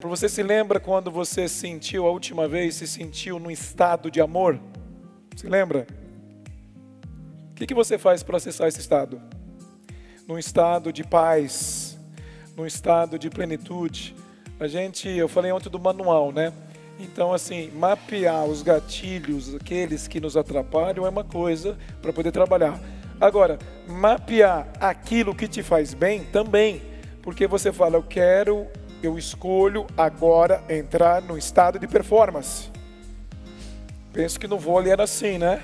Você se lembra quando você sentiu a última vez, se sentiu num estado de amor? Se lembra? O que, que você faz para acessar esse estado? Num estado de paz, num estado de plenitude. A gente, eu falei ontem do manual, né? Então, assim, mapear os gatilhos, aqueles que nos atrapalham, é uma coisa para poder trabalhar. Agora, mapear aquilo que te faz bem também, porque você fala, eu quero eu escolho agora entrar no estado de performance. Penso que no vôlei era assim, né?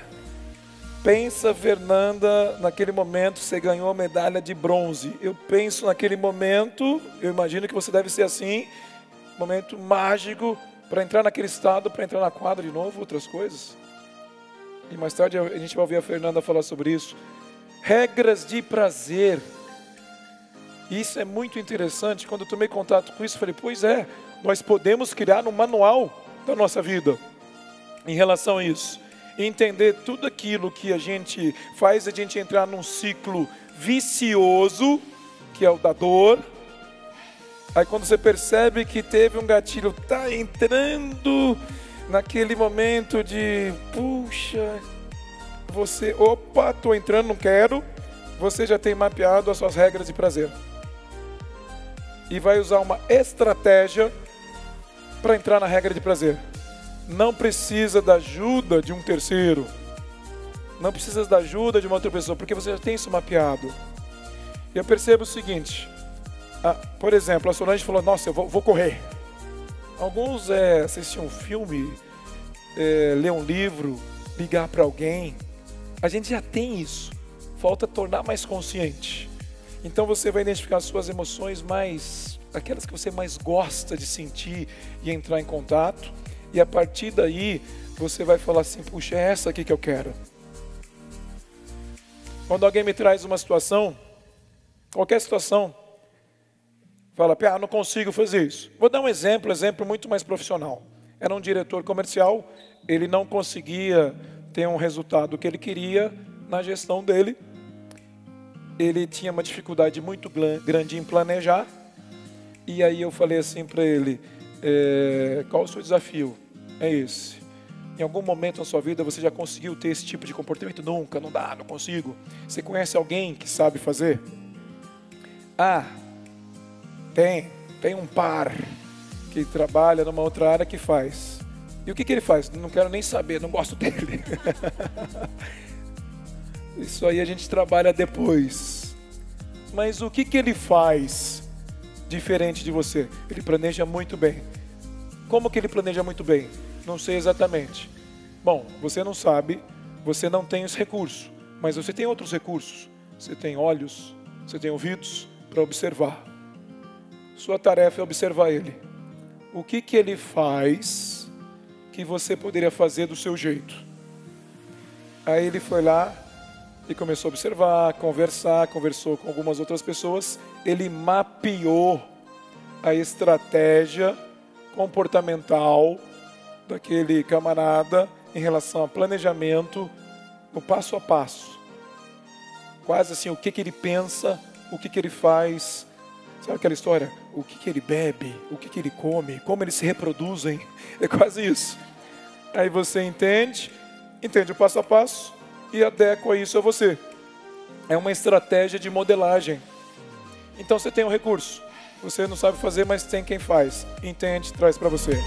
Pensa, Fernanda, naquele momento você ganhou a medalha de bronze. Eu penso naquele momento, eu imagino que você deve ser assim, momento mágico para entrar naquele estado, para entrar na quadra de novo, outras coisas. E mais tarde a gente vai ouvir a Fernanda falar sobre isso. Regras de prazer. E isso é muito interessante. Quando eu tomei contato com isso, falei: pois é, nós podemos criar um manual da nossa vida em relação a isso. Entender tudo aquilo que a gente faz a gente entrar num ciclo vicioso, que é o da dor. Aí quando você percebe que teve um gatilho, tá entrando naquele momento de, puxa, você, opa, tô entrando, não quero. Você já tem mapeado as suas regras de prazer e vai usar uma estratégia para entrar na regra de prazer. Não precisa da ajuda de um terceiro. Não precisa da ajuda de uma outra pessoa, porque você já tem isso mapeado. E eu percebo o seguinte: ah, por exemplo, a Solange falou: Nossa, eu vou, vou correr. Alguns é, assistir um filme, é, ler um livro, ligar para alguém. A gente já tem isso. Falta tornar mais consciente. Então você vai identificar as suas emoções mais, aquelas que você mais gosta de sentir e entrar em contato. E a partir daí você vai falar assim: puxa, é essa aqui que eu quero. Quando alguém me traz uma situação, qualquer situação, fala, ah, não consigo fazer isso. Vou dar um exemplo, exemplo muito mais profissional. Era um diretor comercial, ele não conseguia ter um resultado que ele queria na gestão dele ele tinha uma dificuldade muito grande em planejar. E aí eu falei assim para ele: é, qual o seu desafio? É esse. Em algum momento na sua vida você já conseguiu ter esse tipo de comportamento? Nunca, não dá, não consigo. Você conhece alguém que sabe fazer? Ah, tem, tem um par que trabalha numa outra área que faz. E o que, que ele faz? Não quero nem saber, não gosto dele. Isso aí a gente trabalha depois. Mas o que, que ele faz diferente de você? Ele planeja muito bem. Como que ele planeja muito bem? Não sei exatamente. Bom, você não sabe, você não tem os recursos, mas você tem outros recursos. Você tem olhos, você tem ouvidos para observar. Sua tarefa é observar ele. O que que ele faz que você poderia fazer do seu jeito? Aí ele foi lá, e começou a observar, conversar, conversou com algumas outras pessoas. Ele mapeou a estratégia comportamental daquele camarada em relação a planejamento no passo a passo. Quase assim, o que, que ele pensa, o que, que ele faz. Sabe aquela história? O que, que ele bebe, o que, que ele come, como eles se reproduzem. É quase isso. Aí você entende, entende o passo a passo, e adequa isso a você. É uma estratégia de modelagem. Então você tem um recurso. Você não sabe fazer, mas tem quem faz. Entende, traz para você.